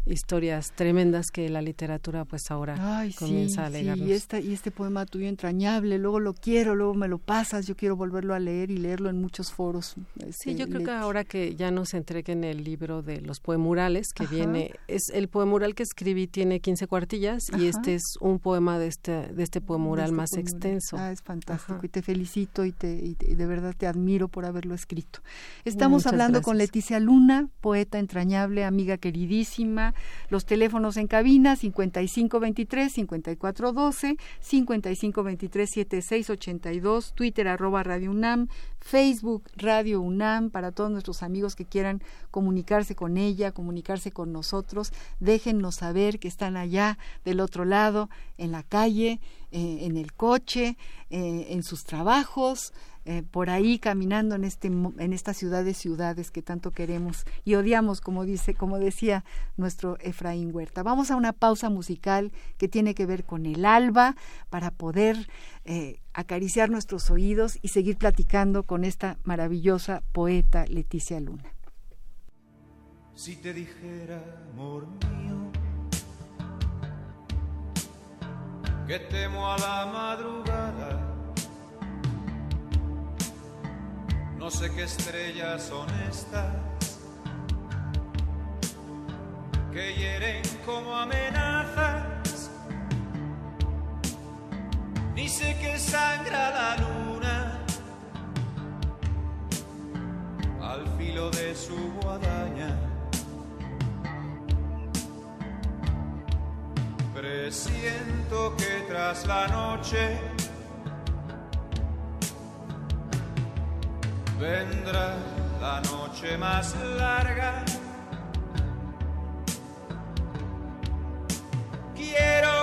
historias tremendas que la literatura pues ahora comienza a leernos. y, esta, y este poema tuyo entrañable, luego lo quiero, luego me lo pasas, yo quiero volverlo a leer y leerlo en muchos foros. sí, este, yo creo que ahora que ya nos entreguen el libro de los poemurales, que viene, es el poemural que escribí tiene 15 cuartillas y este es un poema de este, de este poemural este más extenso. Ah, es fantástico y te felicito y, te, y, de verdad te admiro por haberlo escrito. Estamos hablando con Leticia Luna, poeta amiga queridísima. Los teléfonos en cabina 5523-5412, 5523-7682, Twitter arroba Radio UNAM, Facebook Radio UNAM para todos nuestros amigos que quieran comunicarse con ella, comunicarse con nosotros. Déjennos saber que están allá del otro lado, en la calle, eh, en el coche, eh, en sus trabajos. Eh, por ahí caminando en este en ciudades que tanto queremos y odiamos como dice como decía nuestro Efraín Huerta. Vamos a una pausa musical que tiene que ver con el alba para poder eh, acariciar nuestros oídos y seguir platicando con esta maravillosa poeta Leticia Luna. Si te dijera amor mío que temo a la madrugada no sé qué estrellas son estas que hieren como amenazas, ni sé qué sangra la luna al filo de su guadaña. Presiento que tras la noche vendrá la noche más larga. Quiero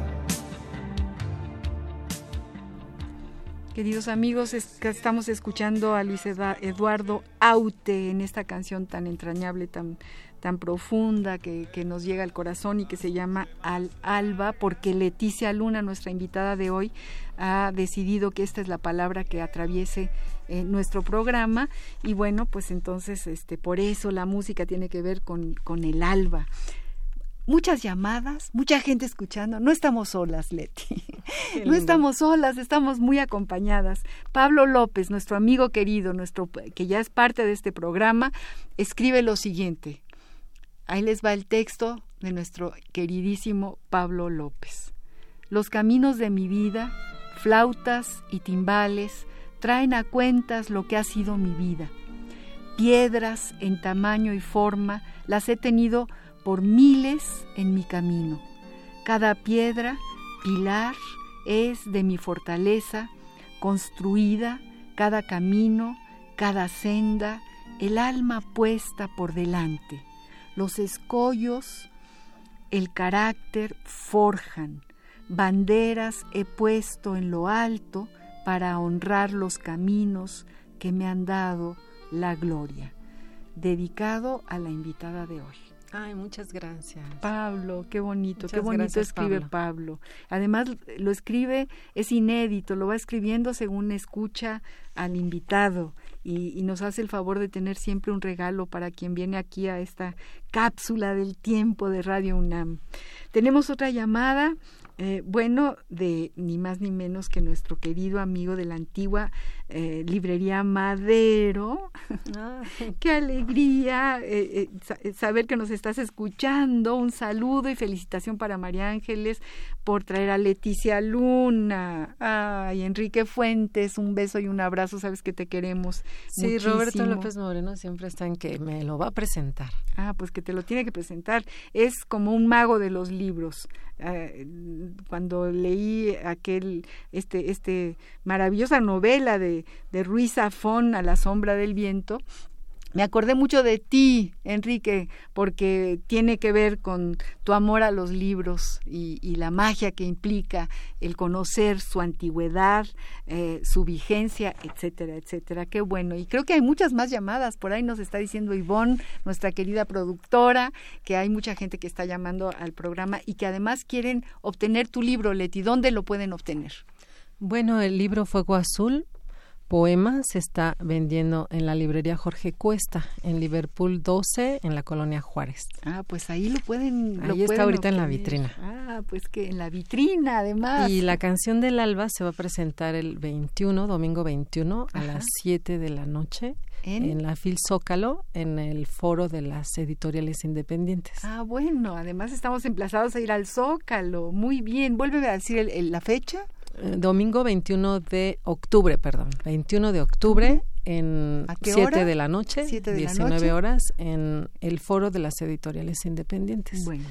Queridos amigos, estamos escuchando a Luis Eduardo Aute en esta canción tan entrañable, tan, tan profunda que, que nos llega al corazón y que se llama Al Alba, porque Leticia Luna, nuestra invitada de hoy, ha decidido que esta es la palabra que atraviese eh, nuestro programa. Y bueno, pues entonces este, por eso la música tiene que ver con, con el alba muchas llamadas, mucha gente escuchando. No estamos solas, Leti. No estamos solas, estamos muy acompañadas. Pablo López, nuestro amigo querido, nuestro que ya es parte de este programa, escribe lo siguiente. Ahí les va el texto de nuestro queridísimo Pablo López. Los caminos de mi vida, flautas y timbales, traen a cuentas lo que ha sido mi vida. Piedras en tamaño y forma las he tenido por miles en mi camino. Cada piedra, pilar, es de mi fortaleza, construida, cada camino, cada senda, el alma puesta por delante. Los escollos, el carácter forjan, banderas he puesto en lo alto para honrar los caminos que me han dado la gloria. Dedicado a la invitada de hoy. Ay, muchas gracias. Pablo, qué bonito, qué bonito gracias, escribe Pablo. Además, lo escribe, es inédito, lo va escribiendo según escucha al invitado y, y nos hace el favor de tener siempre un regalo para quien viene aquí a esta cápsula del tiempo de Radio UNAM. Tenemos otra llamada, eh, bueno, de ni más ni menos que nuestro querido amigo de la antigua eh, librería Madero. Ah, *laughs* Qué alegría eh, eh, eh, saber que nos estás escuchando. Un saludo y felicitación para María Ángeles por traer a Leticia Luna. Ay, Enrique Fuentes, un beso y un abrazo. Sabes que te queremos. sí, Roberto. López Moreno siempre está en que me lo va a presentar. Ah, pues que te lo tiene que presentar. Es como un mago de los libros. Eh, cuando leí aquel, este, este maravillosa novela de, de Ruiz Zafón, A la sombra del viento, me acordé mucho de ti, Enrique, porque tiene que ver con tu amor a los libros y, y la magia que implica el conocer su antigüedad, eh, su vigencia, etcétera, etcétera. Qué bueno. Y creo que hay muchas más llamadas. Por ahí nos está diciendo Ivonne, nuestra querida productora, que hay mucha gente que está llamando al programa y que además quieren obtener tu libro, Leti. ¿Dónde lo pueden obtener? Bueno, el libro Fuego Azul, poema, se está vendiendo en la librería Jorge Cuesta, en Liverpool 12, en la colonia Juárez. Ah, pues ahí lo pueden. lo Ahí está pueden ahorita en la vitrina. Ah, pues que en la vitrina, además. Y la canción del alba se va a presentar el 21, domingo 21, a las 7 de la noche ¿En? en la Fil Zócalo, en el foro de las editoriales independientes. Ah, bueno, además estamos emplazados a ir al Zócalo. Muy bien. Vuélveme a decir el- el- la fecha. Eh, domingo 21 de octubre, perdón, 21 de octubre en 7 de la noche, 19 horas, en el foro de las editoriales independientes. Bueno.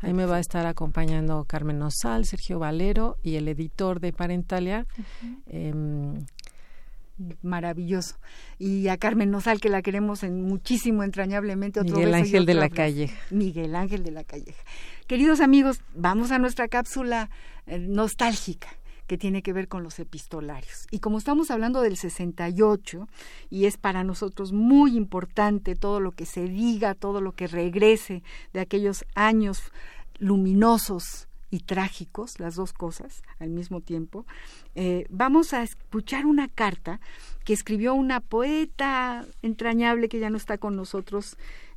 Ahí me va a estar acompañando Carmen Nosal, Sergio Valero y el editor de Parentalia, maravilloso. Y a Carmen Nosal, que la queremos en muchísimo, entrañablemente. Otro Miguel Ángel de la Calleja. Miguel Ángel de la Calleja. Queridos amigos, vamos a nuestra cápsula eh, nostálgica que tiene que ver con los epistolarios. Y como estamos hablando del 68, y es para nosotros muy importante todo lo que se diga, todo lo que regrese de aquellos años luminosos y trágicos, las dos cosas al mismo tiempo, eh, vamos a escuchar una carta que escribió una poeta entrañable que ya no está con nosotros,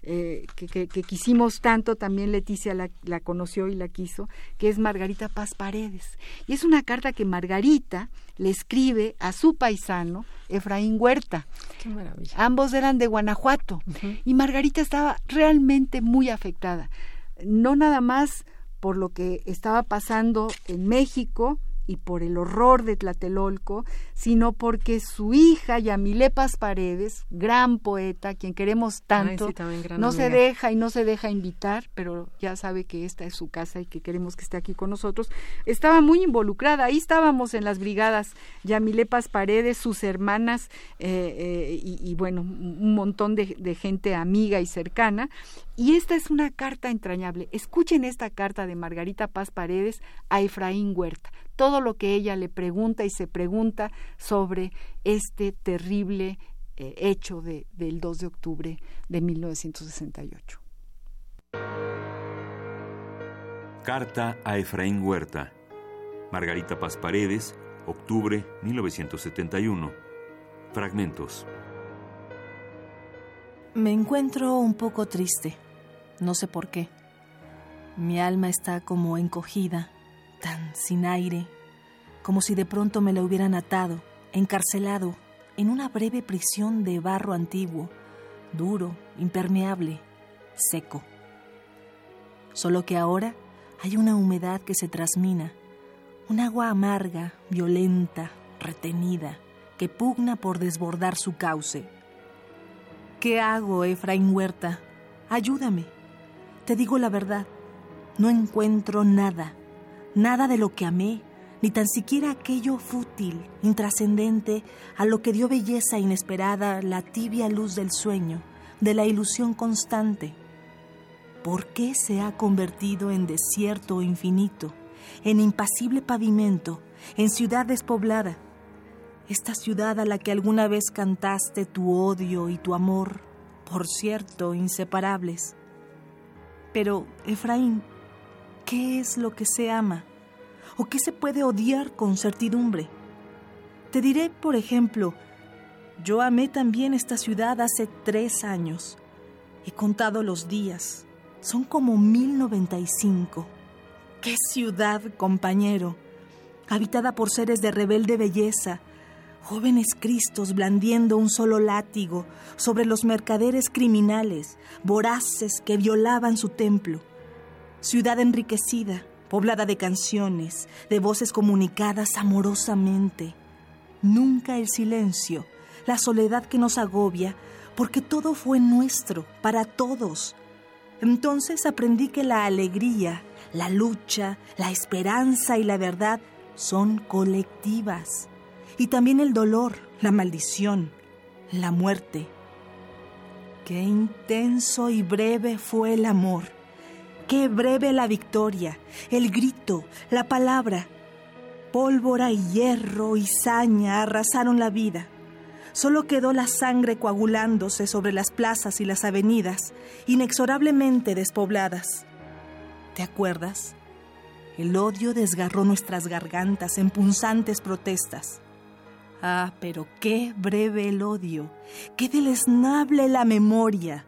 eh, que, quisimos tanto, también Leticia la, la, conoció y la quiso, que es Margarita Paz Paredes. Y es una carta que Margarita le escribe a su paisano, Efraín Huerta. Qué maravilla. Ambos eran de Guanajuato y Margarita estaba realmente muy afectada. No nada más por lo que estaba pasando en México y por el horror de Tlatelolco, sino porque su hija Yamilepas Paredes, gran poeta, quien queremos tanto, no se deja y no se deja invitar, pero ya sabe que esta es su casa y que queremos que esté aquí con nosotros, estaba muy involucrada, ahí estábamos en las brigadas Yamilepas Paredes, sus hermanas eh, eh, y, bueno, un montón de, de gente amiga y cercana, y esta es una carta entrañable. Escuchen esta carta de Margarita Paz Paredes a Efraín Huerta. Todo lo que ella le pregunta y se pregunta sobre este terrible eh, hecho de, del 2 de octubre de 1968. Carta a Efraín Huerta. Margarita Paz Paredes, octubre 1971. Fragmentos. Me encuentro un poco triste no sé por qué. Mi alma está como encogida, tan sin aire, como si de pronto me la hubieran atado, encarcelado, en una breve prisión de barro antiguo, duro, impermeable, seco. Solo que ahora hay una humedad que se trasmina, un agua amarga, violenta, retenida, que pugna por desbordar su cauce. ¿Qué hago, Efraín Huerta? Ayúdame. Te digo la verdad, no encuentro nada, nada de lo que amé, ni tan siquiera aquello fútil, intrascendente, a lo que dio belleza inesperada la tibia luz del sueño, de la ilusión constante. ¿Por qué se ha convertido en desierto infinito, en impasible pavimento, en ciudad despoblada? Esta ciudad a la que alguna vez cantaste tu odio y tu amor, por cierto, inseparables. Pero, Efraín, ¿qué es lo que se ama? ¿O qué se puede odiar con certidumbre? Te diré, por ejemplo, yo amé también esta ciudad hace tres años. He contado los días. Son como mil noventa y cinco. ¡Qué ciudad, compañero! Habitada por seres de rebelde belleza, jóvenes cristos blandiendo un solo látigo sobre los mercaderes criminales, voraces que violaban su templo. Ciudad enriquecida, poblada de canciones, de voces comunicadas amorosamente. Nunca el silencio, la soledad que nos agobia, porque todo fue nuestro, para todos. Entonces aprendí que la alegría, la lucha, la esperanza y la verdad son colectivas y también el dolor, la maldición, la muerte. Qué intenso y breve fue el amor, qué breve la victoria, el grito, la palabra. Pólvora y hierro y saña arrasaron la vida. Solo quedó la sangre coagulándose sobre las plazas y las avenidas, inexorablemente despobladas. ¿Te acuerdas? El odio desgarró nuestras gargantas en punzantes protestas. Ah, pero qué breve el odio, qué deleznable la memoria.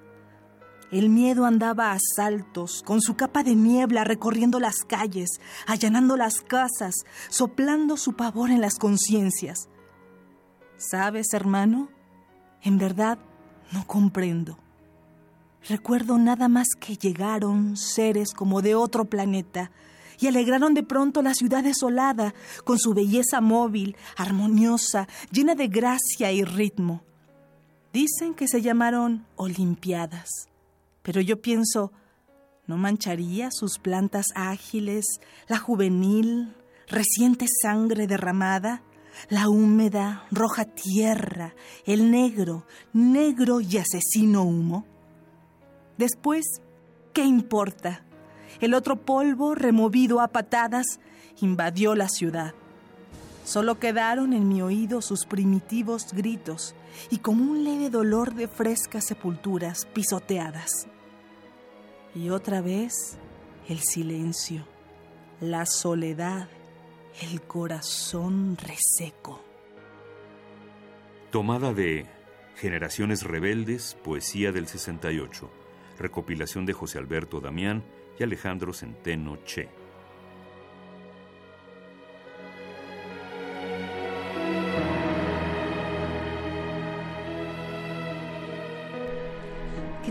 El miedo andaba a saltos, con su capa de niebla recorriendo las calles, allanando las casas, soplando su pavor en las conciencias. ¿Sabes, hermano? En verdad, no comprendo. Recuerdo nada más que llegaron seres como de otro planeta y alegraron de pronto la ciudad desolada con su belleza móvil, armoniosa, llena de gracia y ritmo. Dicen que se llamaron Olimpiadas, pero yo pienso, ¿no mancharía sus plantas ágiles, la juvenil, reciente sangre derramada, la húmeda, roja tierra, el negro, negro y asesino humo? Después, ¿qué importa? El otro polvo, removido a patadas, invadió la ciudad. Solo quedaron en mi oído sus primitivos gritos y como un leve dolor de frescas sepulturas pisoteadas. Y otra vez el silencio, la soledad, el corazón reseco. Tomada de Generaciones Rebeldes, Poesía del 68, recopilación de José Alberto Damián y Alejandro Centeno Che.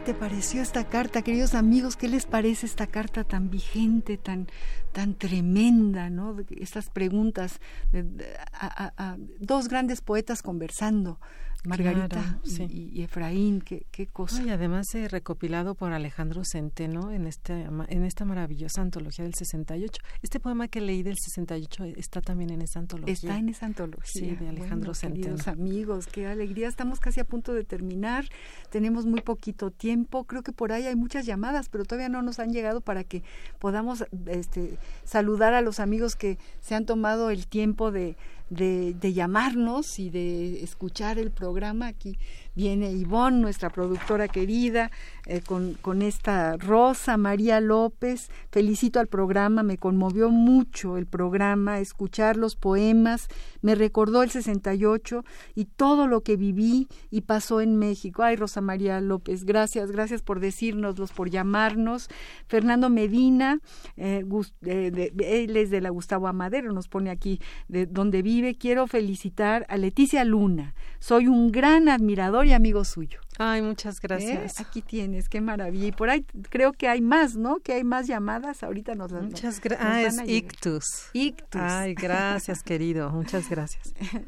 Te pareció esta carta, queridos amigos? ¿Qué les parece esta carta tan vigente, tan, tan tremenda, ¿no? Estas preguntas, de, a, dos grandes poetas conversando. Margarita y, Efraín, qué, qué cosa. y además he recopilado por Alejandro Centeno en, este, en esta maravillosa antología del 68. Este poema que leí del 68 está también en esa antología. Está en esa antología. Sí, de Alejandro Centeno. Queridos amigos, qué alegría. Estamos casi a punto de terminar. Tenemos muy poquito tiempo. Creo que por ahí hay muchas llamadas, pero todavía no nos han llegado para que podamos este, saludar a los amigos que se han tomado el tiempo de de, de, llamarnos y de escuchar el programa. Aquí viene Ivonne, nuestra productora querida, eh, con, con, esta Rosa María López. Felicito al programa, me conmovió mucho el programa, escuchar los poemas, me recordó el 68 y todo lo que viví y pasó en México. Ay, Rosa María López, gracias, gracias por decírnoslos, por llamarnos. Fernando Medina, eh, eh, él es de la Gustavo Amadero, nos pone aquí de donde vive. Quiero felicitar a Leticia Luna, soy un gran admirador y amigo suyo. Ay, muchas gracias. Aquí tienes, qué maravilla. Y por ahí creo que hay más, ¿no? Que hay más llamadas. Ahorita nos las Muchas gracias. Ah, es Ictus. Ictus. Ay, gracias, *laughs* querido. Muchas gracias. *laughs*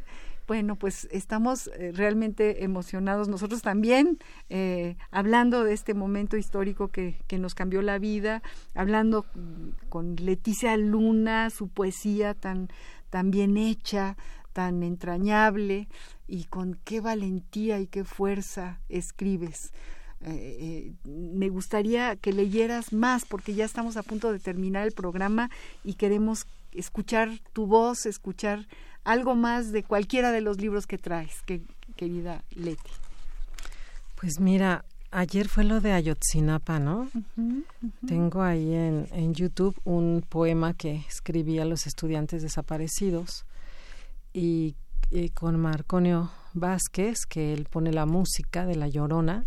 Bueno, pues estamos eh, realmente emocionados nosotros también, eh, hablando de este momento histórico que, que, nos cambió la vida, hablando con Leticia Luna, su poesía tan, tan bien hecha, tan entrañable y con qué valentía y qué fuerza escribes. Eh, eh, me gustaría que leyeras más porque ya estamos a punto de terminar el programa y queremos escuchar tu voz, escuchar algo más de cualquiera de los libros que traes, que, querida Leti. Pues mira, ayer fue lo de Ayotzinapa, ¿no? Tengo ahí en, en YouTube un poema que escribí a los estudiantes desaparecidos y, con Marconio Vázquez, que él pone la música de La Llorona,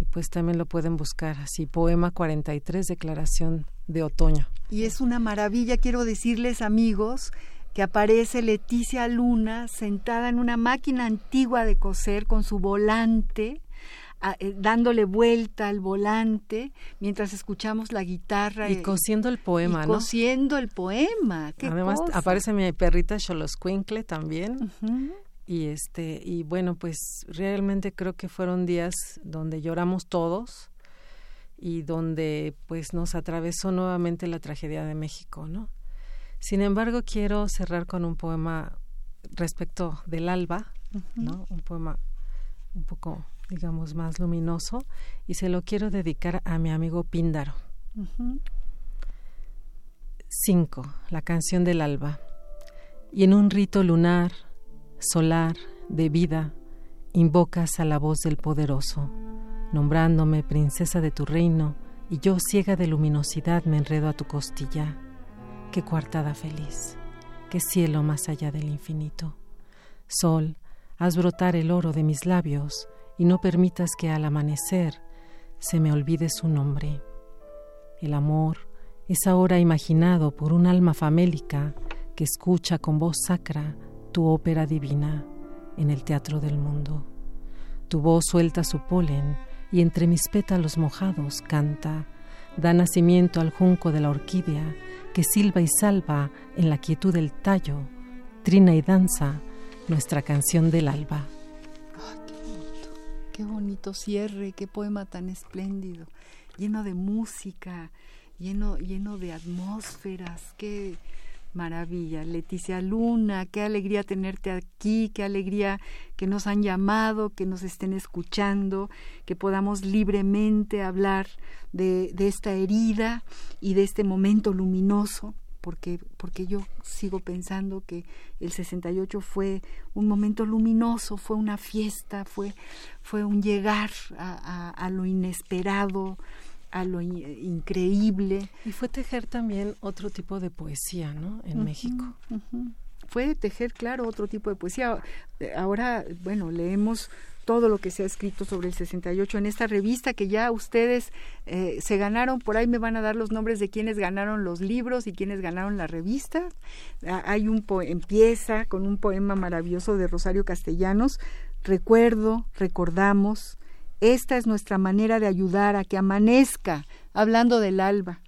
y pues también lo pueden buscar así, Poema 43, Declaración de Otoño. Y es una maravilla, quiero decirles amigos, que aparece Leticia Luna sentada en una máquina antigua de coser con su volante eh, dándole vuelta al volante mientras escuchamos la guitarra. Y cosiendo el poema, y Cosiendo el poema. Además aparece mi perrita Xoloscuincle también. Y este, y bueno, pues realmente creo que fueron días donde lloramos todos y donde pues nos atravesó nuevamente la tragedia de México, ¿no? Sin embargo, quiero cerrar con un poema respecto del alba, ¿no? Un poema un poco digamos, más luminoso y se lo quiero dedicar a mi amigo Píndaro. 5. La canción del alba. Y en un rito lunar, solar, de vida, invocas a la voz del poderoso, nombrándome princesa de tu reino, y yo ciega de luminosidad me enredo a tu costilla. Qué coartada feliz, qué cielo más allá del infinito. Sol, haz brotar el oro de mis labios, y no permitas que al amanecer se me olvide su nombre. El amor es ahora imaginado por un alma famélica que escucha con voz sacra tu ópera divina en el teatro del mundo. Tu voz suelta su polen y entre mis pétalos mojados canta, da nacimiento al junco de la orquídea que silba y salva en la quietud del tallo, trina y danza nuestra canción del alba. Qué bonito, cierre, qué poema tan espléndido, lleno de música, lleno, lleno de atmósferas, qué maravilla. Leticia Luna, qué alegría tenerte aquí, qué alegría que nos han llamado, que nos estén escuchando, que podamos libremente hablar de esta herida y de este momento luminoso porque, porque yo sigo pensando que el 68 fue un momento luminoso, fue una fiesta, fue, fue un llegar a, lo inesperado, a lo increíble. Y fue tejer también otro tipo de poesía, ¿no? En México. Fue tejer, claro, otro tipo de poesía. Ahora, bueno, leemos todo lo que se ha escrito sobre el 68 en esta revista que ya ustedes eh, se ganaron, por ahí me van a dar los nombres de quienes ganaron los libros y quienes ganaron la revista. Ah, hay un empieza con un poema maravilloso de Rosario Castellanos, Recuerdo, recordamos, esta es nuestra manera de ayudar a que amanezca, hablando del alba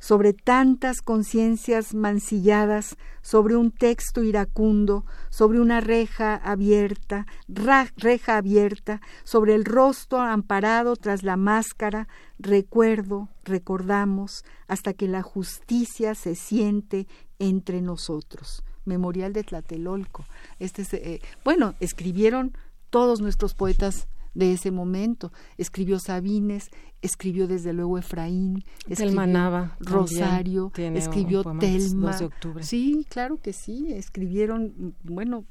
sobre tantas conciencias mancilladas, sobre un texto iracundo, sobre una reja abierta, reja abierta, sobre el rostro amparado tras la máscara, recuerdo, recordamos, hasta que la justicia se siente entre nosotros. Memorial de Tlatelolco. Este eh, bueno, escribieron todos nuestros poetas de ese momento. Escribió Sabines, escribió desde luego Efraín, escribió Rosario, escribió Telma. Sí, claro que sí, escribieron, bueno,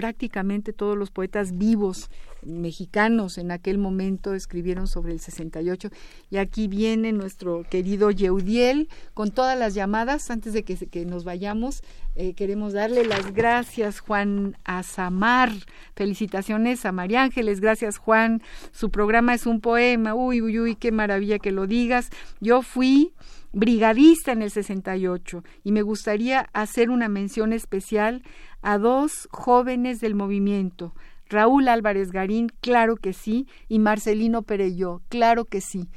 prácticamente todos los poetas vivos mexicanos en aquel momento escribieron sobre el 68 y aquí viene nuestro querido Yeudiel con todas las llamadas. Antes de que, que nos vayamos eh, queremos darle las gracias Juan Azamar. Felicitaciones a María Ángeles. Gracias Juan. Su programa es un poema. Uy uy uy qué maravilla que lo digas. Yo fui brigadista en el 68 y me gustaría hacer una mención especial a dos jóvenes del movimiento, Raúl Álvarez Garín, claro que sí, y Marcelino Pereyó, claro que sí.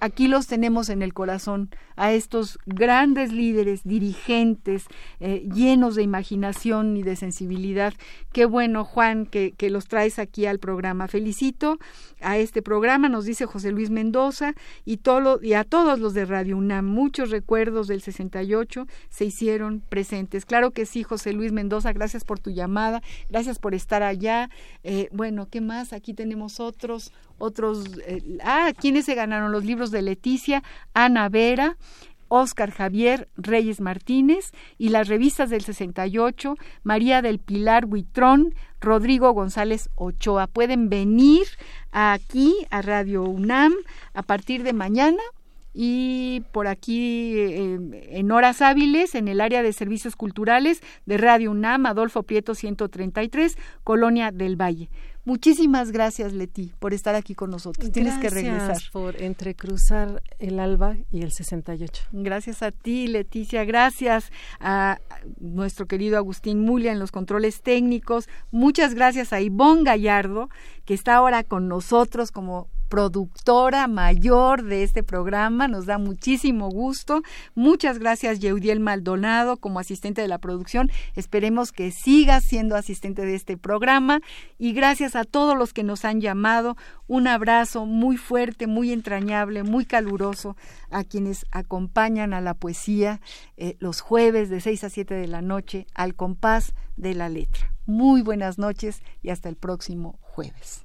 Aquí los tenemos en el corazón, a estos grandes líderes, dirigentes, eh, llenos de imaginación y de sensibilidad. Qué bueno, Juan, que, los traes aquí al programa. Felicito a este programa, nos dice José Luis Mendoza, y, todo, y a todos los de Radio UNAM. Muchos recuerdos del 68 se hicieron presentes. Claro que sí, José Luis Mendoza, gracias por tu llamada, gracias por estar allá. Eh, bueno, ¿qué más? Aquí tenemos otros, otros. Eh, ah, ¿quiénes se ganaron los libros de Leticia? Ana Vera. Óscar Javier Reyes Martínez y las revistas del 68, María del Pilar Huitrón, Rodrigo González Ochoa. Pueden venir aquí a Radio UNAM a partir de mañana y por aquí eh, en horas hábiles en el área de servicios culturales de Radio UNAM, Adolfo Prieto 133, Colonia del Valle. Muchísimas gracias, Leti, por estar aquí con nosotros. Tienes que regresar. por entrecruzar el alba y el 68. Gracias a ti, Leticia. Gracias a nuestro querido Agustín Mulia en los controles técnicos. Muchas gracias a Ivonne Gallardo, que está ahora con nosotros como productora mayor de este programa. Nos da muchísimo gusto. Muchas gracias, Yeudiel Maldonado, como asistente de la producción. Esperemos que siga siendo asistente de este programa. Y gracias a todos los que nos han llamado. Un abrazo muy fuerte, muy entrañable, muy caluroso a quienes acompañan a la poesía eh, los jueves de 6 a 7 de la noche al compás de la letra. Muy buenas noches y hasta el próximo jueves.